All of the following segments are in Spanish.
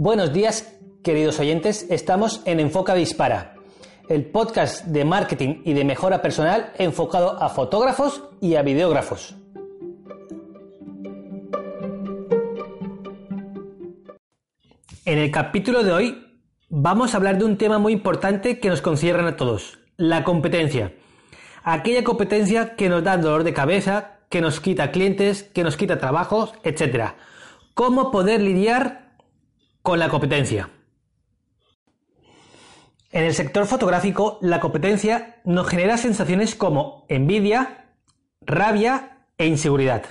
Buenos días, queridos oyentes. Estamos en Enfoca Dispara, el podcast de marketing y de mejora personal enfocado a fotógrafos y a videógrafos. En el capítulo de hoy vamos a hablar de un tema muy importante que nos concierne a todos, la competencia. Aquella competencia que nos da dolor de cabeza, que nos quita clientes, que nos quita trabajos, etc. ¿Cómo poder lidiar con la competencia? En el sector fotográfico, la competencia nos genera sensaciones como envidia, rabia e inseguridad.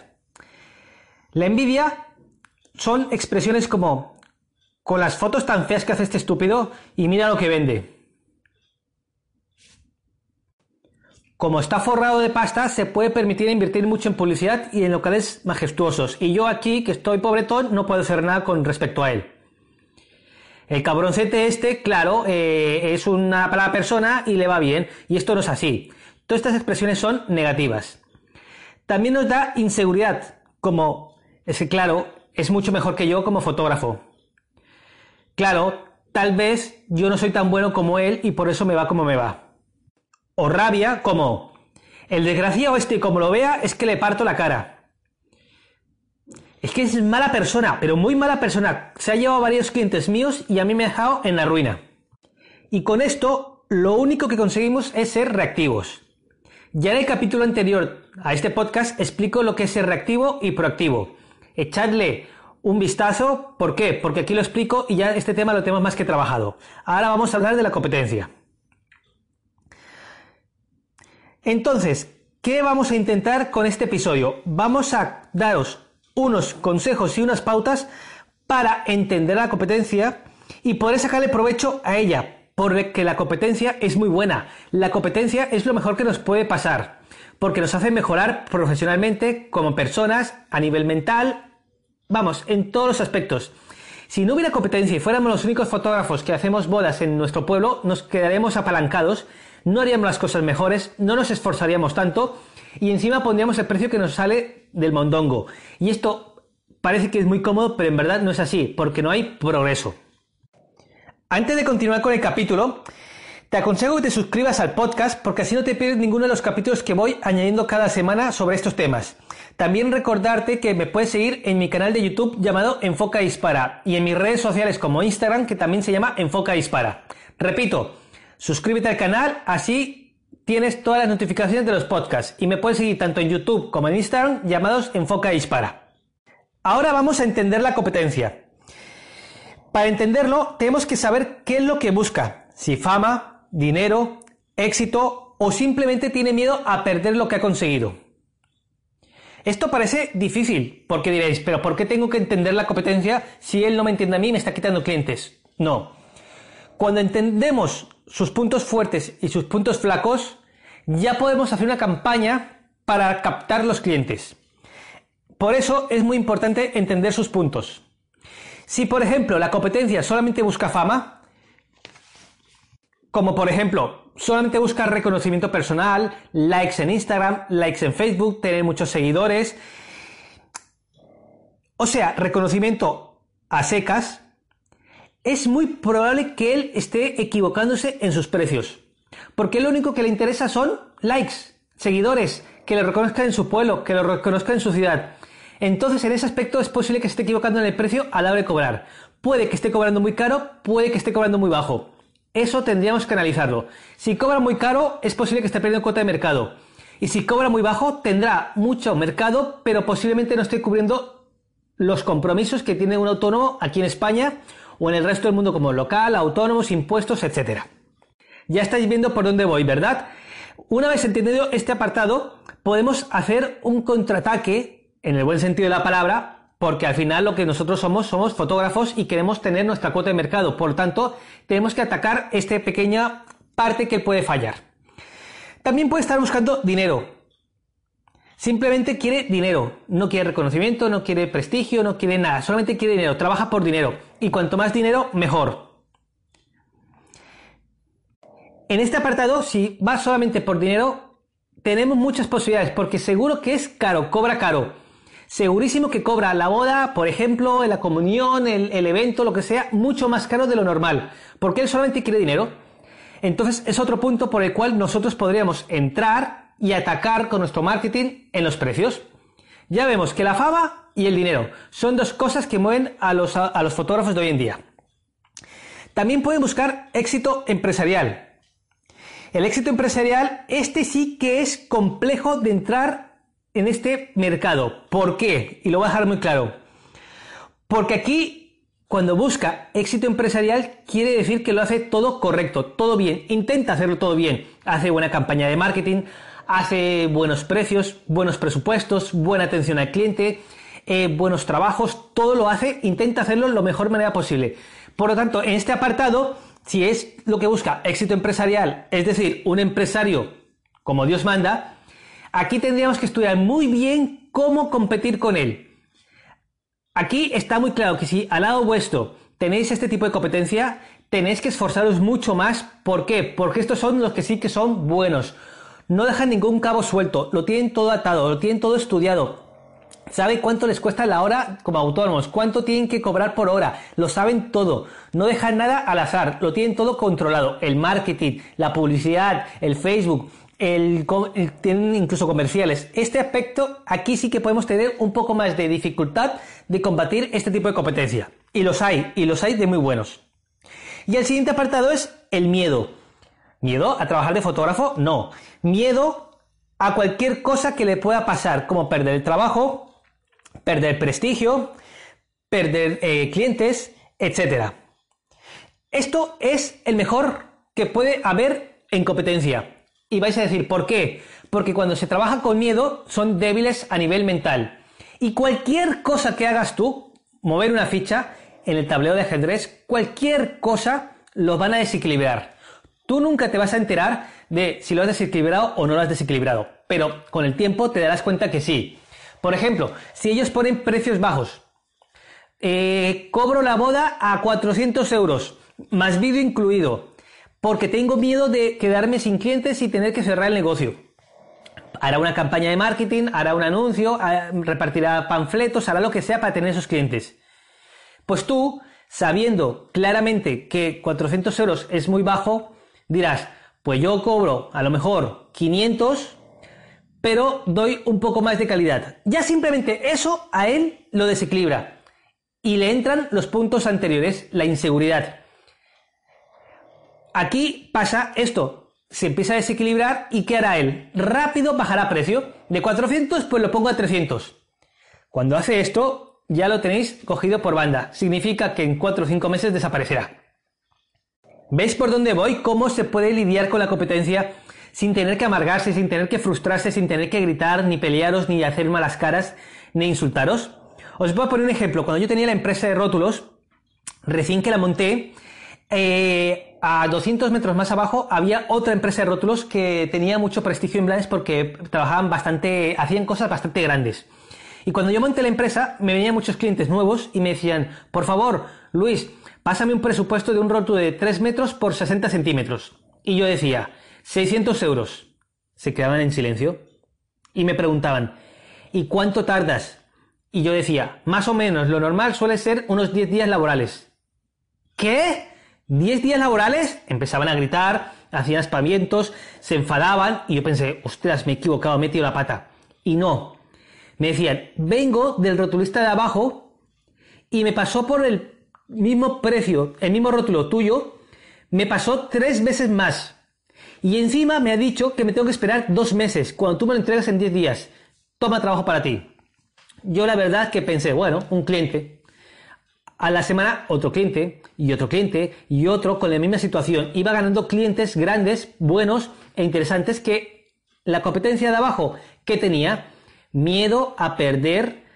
La envidia son expresiones como con las fotos tan feas que hace este estúpido y mira lo que vende. Como está forrado de pasta, se puede permitir invertir mucho en publicidad y en locales majestuosos. Y yo aquí, que estoy pobretón, no puedo hacer nada con respecto a él. El cabroncete este, claro, eh, es una mala persona y le va bien. Y esto no es así. Todas estas expresiones son negativas. También nos da inseguridad, como, es que claro, es mucho mejor que yo como fotógrafo. Claro, tal vez yo no soy tan bueno como él y por eso me va como me va. O rabia como, el desgraciado este como lo vea es que le parto la cara. Es que es mala persona, pero muy mala persona. Se ha llevado varios clientes míos y a mí me ha dejado en la ruina. Y con esto, lo único que conseguimos es ser reactivos. Ya en el capítulo anterior a este podcast explico lo que es ser reactivo y proactivo. Echadle un vistazo. ¿Por qué? Porque aquí lo explico y ya este tema lo tenemos más que trabajado. Ahora vamos a hablar de la competencia. Entonces, ¿qué vamos a intentar con este episodio? Vamos a daros unos consejos y unas pautas para entender la competencia y poder sacarle provecho a ella, porque la competencia es muy buena. La competencia es lo mejor que nos puede pasar, porque nos hace mejorar profesionalmente como personas a nivel mental, Vamos, en todos los aspectos. Si no hubiera competencia y fuéramos los únicos fotógrafos que hacemos bodas en nuestro pueblo, nos quedaríamos apalancados, no haríamos las cosas mejores, no nos esforzaríamos tanto y encima pondríamos el precio que nos sale del mondongo. Y esto parece que es muy cómodo, pero en verdad no es así, porque no hay progreso. Antes de continuar con el capítulo, te aconsejo que te suscribas al podcast porque así no te pierdes ninguno de los capítulos que voy añadiendo cada semana sobre estos temas. También recordarte que me puedes seguir en mi canal de YouTube llamado Enfoca Dispara y en mis redes sociales como Instagram que también se llama Enfoca Dispara. Repito, suscríbete al canal, así tienes todas las notificaciones de los podcasts y me puedes seguir tanto en YouTube como en Instagram llamados Enfoca Dispara. Ahora vamos a entender la competencia. Para entenderlo, tenemos que saber qué es lo que busca. Si fama, dinero, éxito o simplemente tiene miedo a perder lo que ha conseguido. Esto parece difícil, porque diréis, pero ¿por qué tengo que entender la competencia si él no me entiende a mí y me está quitando clientes? No. Cuando entendemos sus puntos fuertes y sus puntos flacos, ya podemos hacer una campaña para captar los clientes. Por eso es muy importante entender sus puntos. Si, por ejemplo, la competencia solamente busca fama, como por ejemplo solamente buscar reconocimiento personal, likes en Instagram, likes en Facebook, tener muchos seguidores. O sea, reconocimiento a secas. Es muy probable que él esté equivocándose en sus precios. Porque lo único que le interesa son likes, seguidores, que le reconozcan en su pueblo, que lo reconozcan en su ciudad. Entonces, en ese aspecto es posible que esté equivocando en el precio a la hora de cobrar. Puede que esté cobrando muy caro, puede que esté cobrando muy bajo. Eso tendríamos que analizarlo. Si cobra muy caro, es posible que esté perdiendo cuota de mercado. Y si cobra muy bajo, tendrá mucho mercado, pero posiblemente no esté cubriendo los compromisos que tiene un autónomo aquí en España o en el resto del mundo como local, autónomos, impuestos, etc. Ya estáis viendo por dónde voy, ¿verdad? Una vez entendido este apartado, podemos hacer un contraataque, en el buen sentido de la palabra, porque al final lo que nosotros somos somos fotógrafos y queremos tener nuestra cuota de mercado. Por tanto, tenemos que atacar esta pequeña parte que puede fallar. También puede estar buscando dinero. Simplemente quiere dinero, no quiere reconocimiento, no quiere prestigio, no quiere nada, solamente quiere dinero, trabaja por dinero. Y cuanto más dinero, mejor. En este apartado, si va solamente por dinero, tenemos muchas posibilidades, porque seguro que es caro, cobra caro segurísimo que cobra la boda, por ejemplo, la comunión, el evento, lo que sea, mucho más caro de lo normal, porque él solamente quiere dinero. Entonces es otro punto por el cual nosotros podríamos entrar y atacar con nuestro marketing en los precios. Ya vemos que la fama y el dinero son dos cosas que mueven a los, a los fotógrafos de hoy en día. También pueden buscar éxito empresarial. El éxito empresarial, este sí que es complejo de entrar en este mercado. ¿Por qué? Y lo voy a dejar muy claro. Porque aquí, cuando busca éxito empresarial, quiere decir que lo hace todo correcto, todo bien, intenta hacerlo todo bien. Hace buena campaña de marketing, hace buenos precios, buenos presupuestos, buena atención al cliente, eh, buenos trabajos, todo lo hace, intenta hacerlo de la mejor manera posible. Por lo tanto, en este apartado, si es lo que busca éxito empresarial, es decir, un empresario como Dios manda, aquí tendríamos que estudiar muy bien cómo competir con él. Aquí está muy claro que si al lado vuestro tenéis este tipo de competencia, tenéis que esforzaros mucho más. ¿Por qué? Porque estos son los que sí que son buenos no dejan ningún cabo suelto, lo tienen todo atado, lo tienen todo estudiado. Saben cuánto les cuesta la hora como autónomos, cuánto tienen que cobrar por hora, lo saben todo, no dejan nada al azar, lo tienen todo controlado, el marketing, la publicidad, el Facebook, el, tienen incluso comerciales. Este aspecto aquí sí que podemos tener un poco más de dificultad de combatir este tipo de competencia. Y los hay, y los hay de muy buenos. Y el siguiente apartado es el miedo. ¿Miedo a trabajar de fotógrafo? No. Miedo a cualquier cosa que le pueda pasar, como perder el trabajo, perder prestigio, perder eh, clientes, etc. Esto es el mejor que puede haber en competencia. Y vais a decir, ¿por qué? Porque cuando se trabaja con miedo son débiles a nivel mental. Y cualquier cosa que hagas tú, mover una ficha en el tablero de ajedrez, cualquier cosa lo van a desequilibrar. Tú nunca te vas a enterar de si lo has desequilibrado o no lo has desequilibrado, pero con el tiempo te darás cuenta que sí. Por ejemplo, si ellos ponen precios bajos, eh, cobro la boda a 400 euros, más vídeo incluido, porque tengo miedo de quedarme sin clientes y tener que cerrar el negocio. Hará una campaña de marketing, hará un anuncio, repartirá panfletos, hará lo que sea para tener esos clientes. Pues tú, sabiendo claramente que 400 euros es muy bajo, dirás, pues yo cobro a lo mejor 500, pero doy un poco más de calidad. Ya simplemente eso a él lo desequilibra. Y le entran los puntos anteriores, la inseguridad. Aquí pasa esto, se empieza a desequilibrar y ¿qué hará él? Rápido bajará precio. De 400 pues lo pongo a 300. Cuando hace esto ya lo tenéis cogido por banda. Significa que en 4 o 5 meses desaparecerá. ¿Veis por dónde voy? ¿Cómo se puede lidiar con la competencia sin tener que amargarse, sin tener que frustrarse, sin tener que gritar, ni pelearos, ni hacer malas caras, ni insultaros? Os voy a poner un ejemplo. Cuando yo tenía la empresa de rótulos, recién que la monté, eh, a 200 metros más abajo había otra empresa de rótulos que tenía mucho prestigio en Blanes porque trabajaban bastante, hacían cosas bastante grandes. Y cuando yo monté la empresa, me venían muchos clientes nuevos y me decían, por favor, Luis, pásame un presupuesto de un rótulo de 3 metros por 60 centímetros. Y yo decía, 600 euros. Se quedaban en silencio y me preguntaban, ¿y cuánto tardas? Y yo decía, más o menos, lo normal suele ser unos 10 días laborales. ¿Qué? ¿10 días laborales? Empezaban a gritar, hacían aspavientos, se enfadaban y yo pensé, ostras, me he equivocado, he metido la pata. Y no. Me decían, vengo del rotulista de abajo y me pasó por el mismo precio, el mismo rótulo tuyo, me pasó tres veces más. Y encima me ha dicho que me tengo que esperar dos meses, cuando tú me lo entregas en diez días. Toma trabajo para ti. Yo la verdad que pensé, bueno, un cliente. A la semana otro cliente y otro cliente y otro con la misma situación. Iba ganando clientes grandes, buenos e interesantes que la competencia de abajo que tenía miedo a perder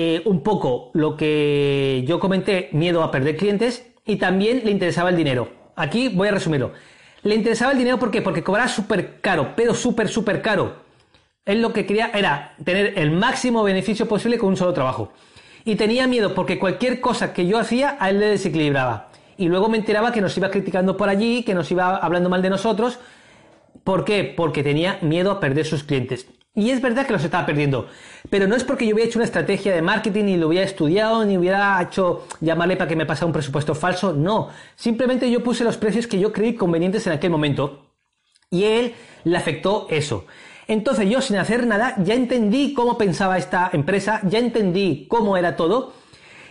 eh, un poco lo que yo comenté, miedo a perder clientes, y también le interesaba el dinero. Aquí voy a resumirlo. Le interesaba el dinero ¿por porque cobraba súper caro, pero súper, súper caro. Él lo que quería era tener el máximo beneficio posible con un solo trabajo. Y tenía miedo porque cualquier cosa que yo hacía a él le desequilibraba. Y luego me enteraba que nos iba criticando por allí, que nos iba hablando mal de nosotros. ¿Por qué? Porque tenía miedo a perder sus clientes. Y es verdad que los estaba perdiendo. Pero no es porque yo hubiera hecho una estrategia de marketing, ni lo hubiera estudiado, ni hubiera hecho llamarle para que me pasara un presupuesto falso. No. Simplemente yo puse los precios que yo creí convenientes en aquel momento. Y él le afectó eso. Entonces yo sin hacer nada ya entendí cómo pensaba esta empresa, ya entendí cómo era todo.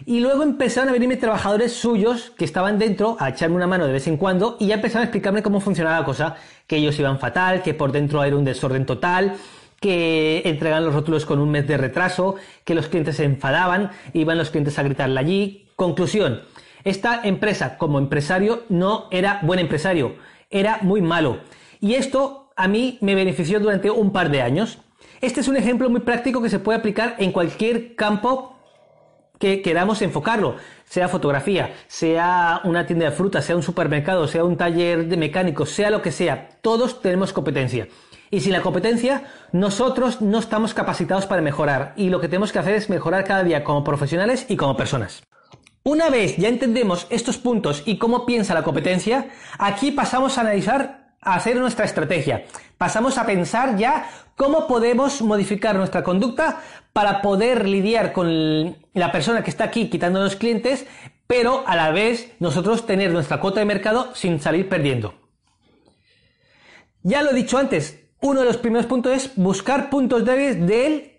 Y luego empezaron a venirme trabajadores suyos que estaban dentro a echarme una mano de vez en cuando y ya empezaron a explicarme cómo funcionaba la cosa, que ellos iban fatal, que por dentro era un desorden total, que entregan los rótulos con un mes de retraso, que los clientes se enfadaban, iban los clientes a gritarle allí. Conclusión, esta empresa como empresario no era buen empresario, era muy malo. Y esto a mí me benefició durante un par de años. Este es un ejemplo muy práctico que se puede aplicar en cualquier campo que queramos enfocarlo, sea fotografía, sea una tienda de frutas, sea un supermercado, sea un taller de mecánicos, sea lo que sea, todos tenemos competencia. Y sin la competencia, nosotros no estamos capacitados para mejorar. Y lo que tenemos que hacer es mejorar cada día como profesionales y como personas. Una vez ya entendemos estos puntos y cómo piensa la competencia, aquí pasamos a analizar, a hacer nuestra estrategia. Pasamos a pensar ya cómo podemos modificar nuestra conducta para poder lidiar con la persona que está aquí quitándonos clientes, pero a la vez nosotros tener nuestra cuota de mercado sin salir perdiendo. Ya lo he dicho antes, uno de los primeros puntos es buscar puntos débiles de él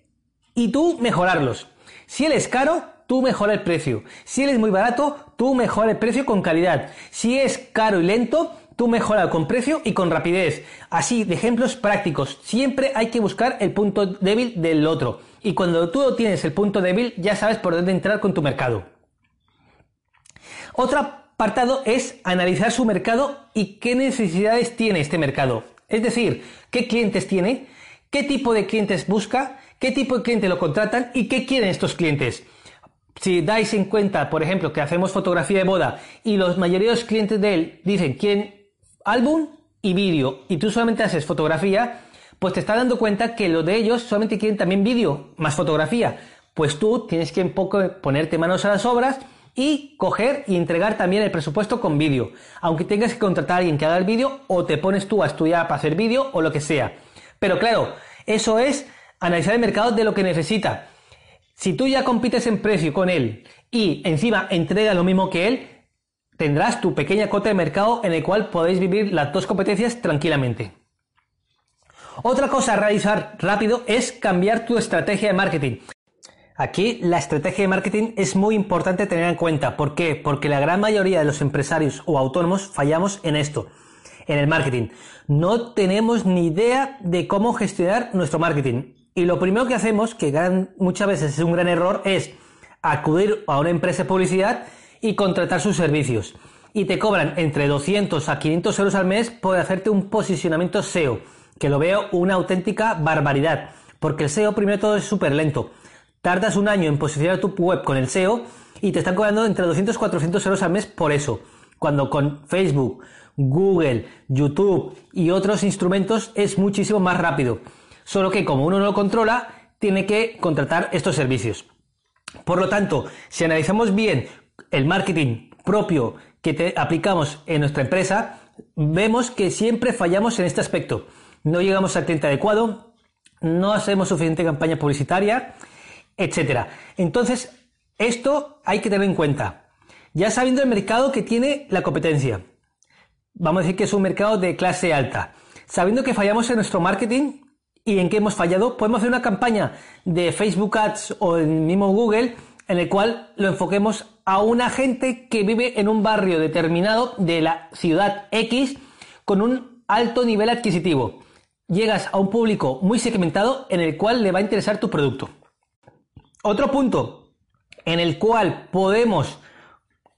y tú mejorarlos. Si él es caro, tú mejora el precio. Si él es muy barato, tú mejora el precio con calidad. Si es caro y lento, tú mejora con precio y con rapidez. Así, de ejemplos prácticos. Siempre hay que buscar el punto débil del otro. Y cuando tú tienes el punto débil, ya sabes por dónde entrar con tu mercado. Otro apartado es analizar su mercado y qué necesidades tiene este mercado. Es decir, qué clientes tiene, qué tipo de clientes busca, qué tipo de clientes lo contratan y qué quieren estos clientes. Si dais en cuenta, por ejemplo, que hacemos fotografía de boda y los los clientes de él dicen quieren álbum y vídeo y tú solamente haces fotografía, pues te estás dando cuenta que lo de ellos solamente quieren también vídeo más fotografía. Pues tú tienes que poco ponerte manos a las obras y coger y entregar también el presupuesto con vídeo. Aunque tengas que contratar a alguien que haga el vídeo o te pones tú a estudiar para hacer vídeo o lo que sea. Pero claro, eso es analizar el mercado de lo que necesita. Si tú ya compites en precio con él y encima entrega lo mismo que él, tendrás tu pequeña cota de mercado en el cual podéis vivir las dos competencias tranquilamente. Otra cosa a realizar rápido es cambiar tu estrategia de marketing. Aquí la estrategia de marketing es muy importante tener en cuenta. ¿Por qué? Porque la gran mayoría de los empresarios o autónomos fallamos en esto, en el marketing. No tenemos ni idea de cómo gestionar nuestro marketing. Y lo primero que hacemos, que muchas veces es un gran error, es acudir a una empresa de publicidad y contratar sus servicios. Y te cobran entre 200 a 500 euros al mes por hacerte un posicionamiento SEO, que lo veo una auténtica barbaridad. Porque el SEO primero todo es súper lento tardas un año en posicionar tu web con el SEO y te están cobrando entre 200 y 400 euros al mes por eso. Cuando con Facebook, Google, YouTube y otros instrumentos es muchísimo más rápido. Solo que como uno no lo controla, tiene que contratar estos servicios. Por lo tanto, si analizamos bien el marketing propio que te aplicamos en nuestra empresa, vemos que siempre fallamos en este aspecto. No llegamos al cliente adecuado, no hacemos suficiente campaña publicitaria etcétera. Entonces, esto hay que tener en cuenta. Ya sabiendo el mercado que tiene la competencia, vamos a decir que es un mercado de clase alta. Sabiendo que fallamos en nuestro marketing y en qué hemos fallado, podemos hacer una campaña de Facebook Ads o en mismo Google en el cual lo enfoquemos a una gente que vive en un barrio determinado de la ciudad X con un alto nivel adquisitivo. Llegas a un público muy segmentado en el cual le va a interesar tu producto. Otro punto en el cual podemos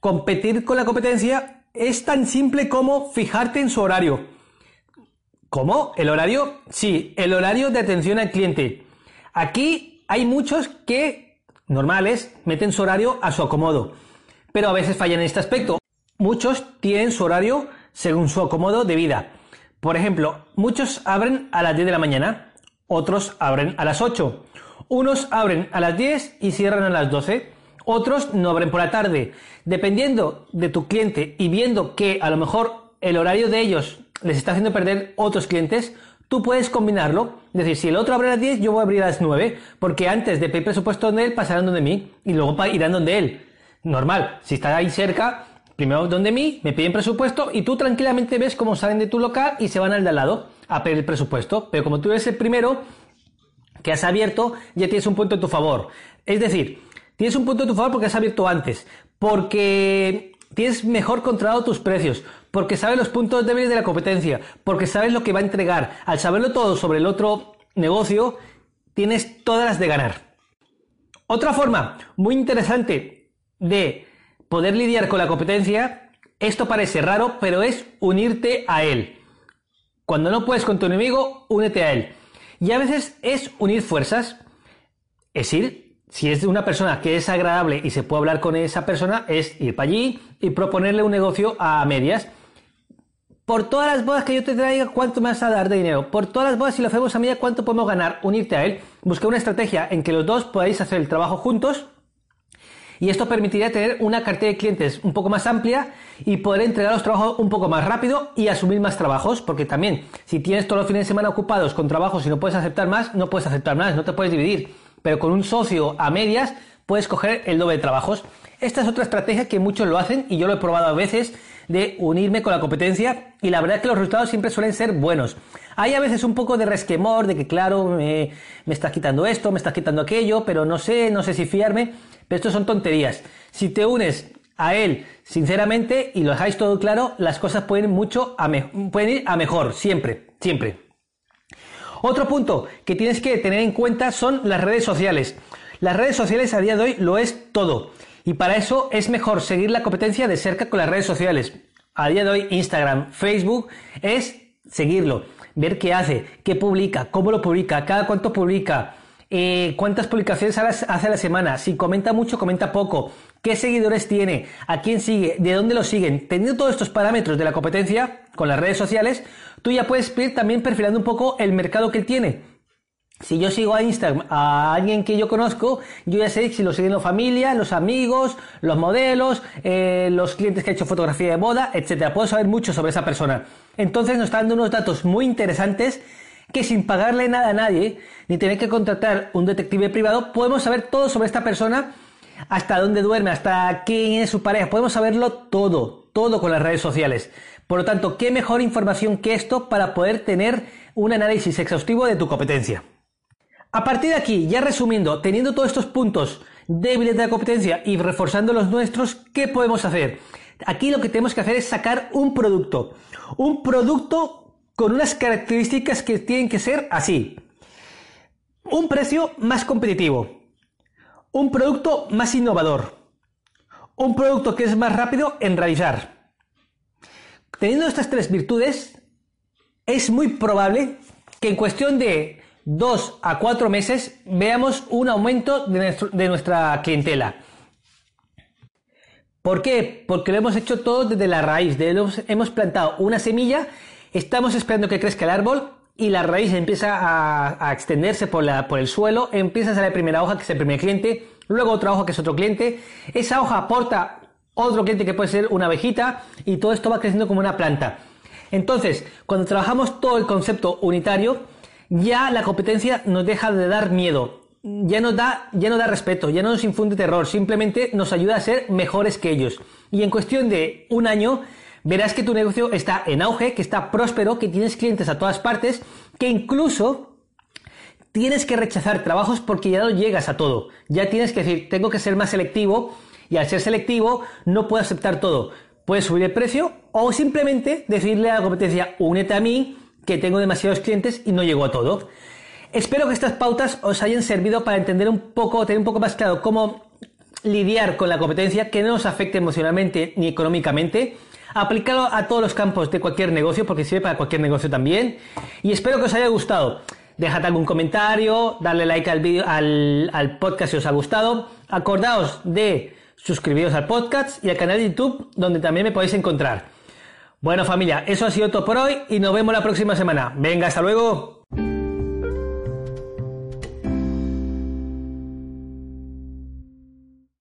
competir con la competencia es tan simple como fijarte en su horario. ¿Cómo? ¿El horario? Sí, el horario de atención al cliente. Aquí hay muchos que, normales, meten su horario a su acomodo, pero a veces fallan en este aspecto. Muchos tienen su horario según su acomodo de vida. Por ejemplo, muchos abren a las 10 de la mañana, otros abren a las 8, unos abren a las 10 y cierran a las 12. Otros no abren por la tarde. Dependiendo de tu cliente y viendo que a lo mejor el horario de ellos les está haciendo perder otros clientes, tú puedes combinarlo. Es decir, si el otro abre a las 10, yo voy a abrir a las 9, porque antes de pedir presupuesto donde él, pasarán donde mí y luego irán donde él. Normal, si está ahí cerca, primero donde mí, me piden presupuesto y tú tranquilamente ves cómo salen de tu local y se van al de al lado a pedir el presupuesto. Pero como tú eres el primero que has abierto, ya tienes un punto en tu favor. Es decir, tienes un punto en tu favor porque has abierto antes, porque tienes mejor controlado tus precios, porque sabes los puntos débiles de la competencia, porque sabes lo que va a entregar. Al saberlo todo sobre el otro negocio, tienes todas las de ganar. Otra forma muy interesante de poder lidiar con la competencia, esto parece raro, pero es unirte a él. Cuando no puedes con tu enemigo, únete a él. Y a veces es unir fuerzas, es ir si es una persona que es agradable y se puede hablar con esa persona, es ir para allí y proponerle un negocio a medias. Por todas las bodas que yo te traiga, ¿cuánto me vas a dar de dinero? Por todas las bodas, si lo hacemos a media, ¿cuánto podemos ganar? Unirte a él. Busca una estrategia en que los dos podáis hacer el trabajo juntos. Y esto permitiría tener una cartera de clientes un poco más amplia y poder entregar los trabajos un poco más rápido y asumir más trabajos. Porque también, si tienes todos los fines de semana ocupados con trabajos y no puedes aceptar más, no puedes aceptar más, no te puedes dividir pero con un socio a medias puedes coger el doble de trabajos. Esta es otra estrategia que muchos lo hacen y yo lo he probado a veces de unirme con la competencia y la verdad es que los resultados siempre suelen ser buenos. Hay a veces un poco de resquemor de que claro, me, me estás quitando esto, me estás quitando aquello, pero no sé, no sé si fiarme, pero esto son tonterías. Si te unes a él sinceramente y lo dejáis todo claro, las cosas pueden, mucho pueden ir a mejor, siempre, siempre. Otro punto que tienes que tener en cuenta son las redes sociales. Las redes sociales a día de hoy lo es todo. Y para eso es mejor seguir la competencia de cerca con las redes sociales. A día de hoy Instagram, Facebook es seguirlo, ver qué hace, qué publica, cómo lo publica, cada cuánto publica, eh, cuántas publicaciones hace a la semana, si comenta mucho, comenta poco, qué seguidores tiene, a quién sigue, de dónde lo siguen. Teniendo todos estos parámetros de la competencia con las redes sociales, tú ya puedes ir también perfilando un poco el mercado que él tiene. Si yo sigo a Instagram a alguien que yo conozco, yo ya sé si lo siguen la familia, los amigos, los modelos, eh, los clientes que ha hecho fotografía de boda, etcétera. Puedo saber mucho sobre esa persona. Entonces nos está dando unos datos muy interesantes que sin pagarle nada a nadie, ni tener que contratar un detective privado, podemos saber todo sobre esta persona, hasta dónde duerme, hasta quién es su pareja, podemos saberlo todo, todo con las redes sociales. Por lo tanto, ¿qué mejor información que esto para poder tener un análisis exhaustivo de tu competencia? A partir de aquí, ya resumiendo, teniendo todos estos puntos débiles de la competencia y reforzando los nuestros, ¿qué podemos hacer? Aquí lo que tenemos que hacer es sacar un producto. Un producto con unas características que tienen que ser así. Un precio más competitivo. Un producto más innovador. Un producto que es más rápido en realizar Teniendo estas tres virtudes, es muy probable que en cuestión de dos a cuatro meses veamos un aumento de, nuestra clientela. ¿Por qué? Porque lo hemos hecho todo desde la raíz. hemos plantado una semilla, estamos esperando que crezca el árbol y la raíz empieza a, extenderse por, por el suelo, empieza a salir la primera hoja que es el primer cliente, luego otra hoja que es otro cliente, esa hoja aporta otro cliente que puede ser una abejita y todo esto va creciendo como una planta. Entonces, cuando trabajamos todo el concepto unitario, ya la competencia nos deja de dar miedo, ya nos da, ya nos da respeto, ya no nos infunde terror, simplemente nos ayuda a ser mejores que ellos. Y en cuestión de un año, verás que tu negocio está en auge, que está próspero, que tienes clientes a todas partes, que incluso tienes que rechazar trabajos porque ya no llegas a todo. Ya tienes que decir, tengo que ser más selectivo y al ser selectivo no puede aceptar todo. Puede subir el precio o simplemente decirle a la competencia, únete a mí, que tengo demasiados clientes y no llego a todo. Espero que estas pautas os hayan servido para entender un poco, tener un poco más claro cómo lidiar con la competencia que no nos afecte emocionalmente ni económicamente. Aplicarlo a todos los campos de cualquier negocio, porque sirve para cualquier negocio también. Y espero que os haya gustado. Dejad algún comentario, darle like al, vídeo, al, al podcast si os ha gustado. Acordaos de suscribiros al podcast y al canal de YouTube donde también me podéis encontrar. Bueno familia, eso ha sido todo por hoy y nos vemos la próxima semana. Venga, hasta luego.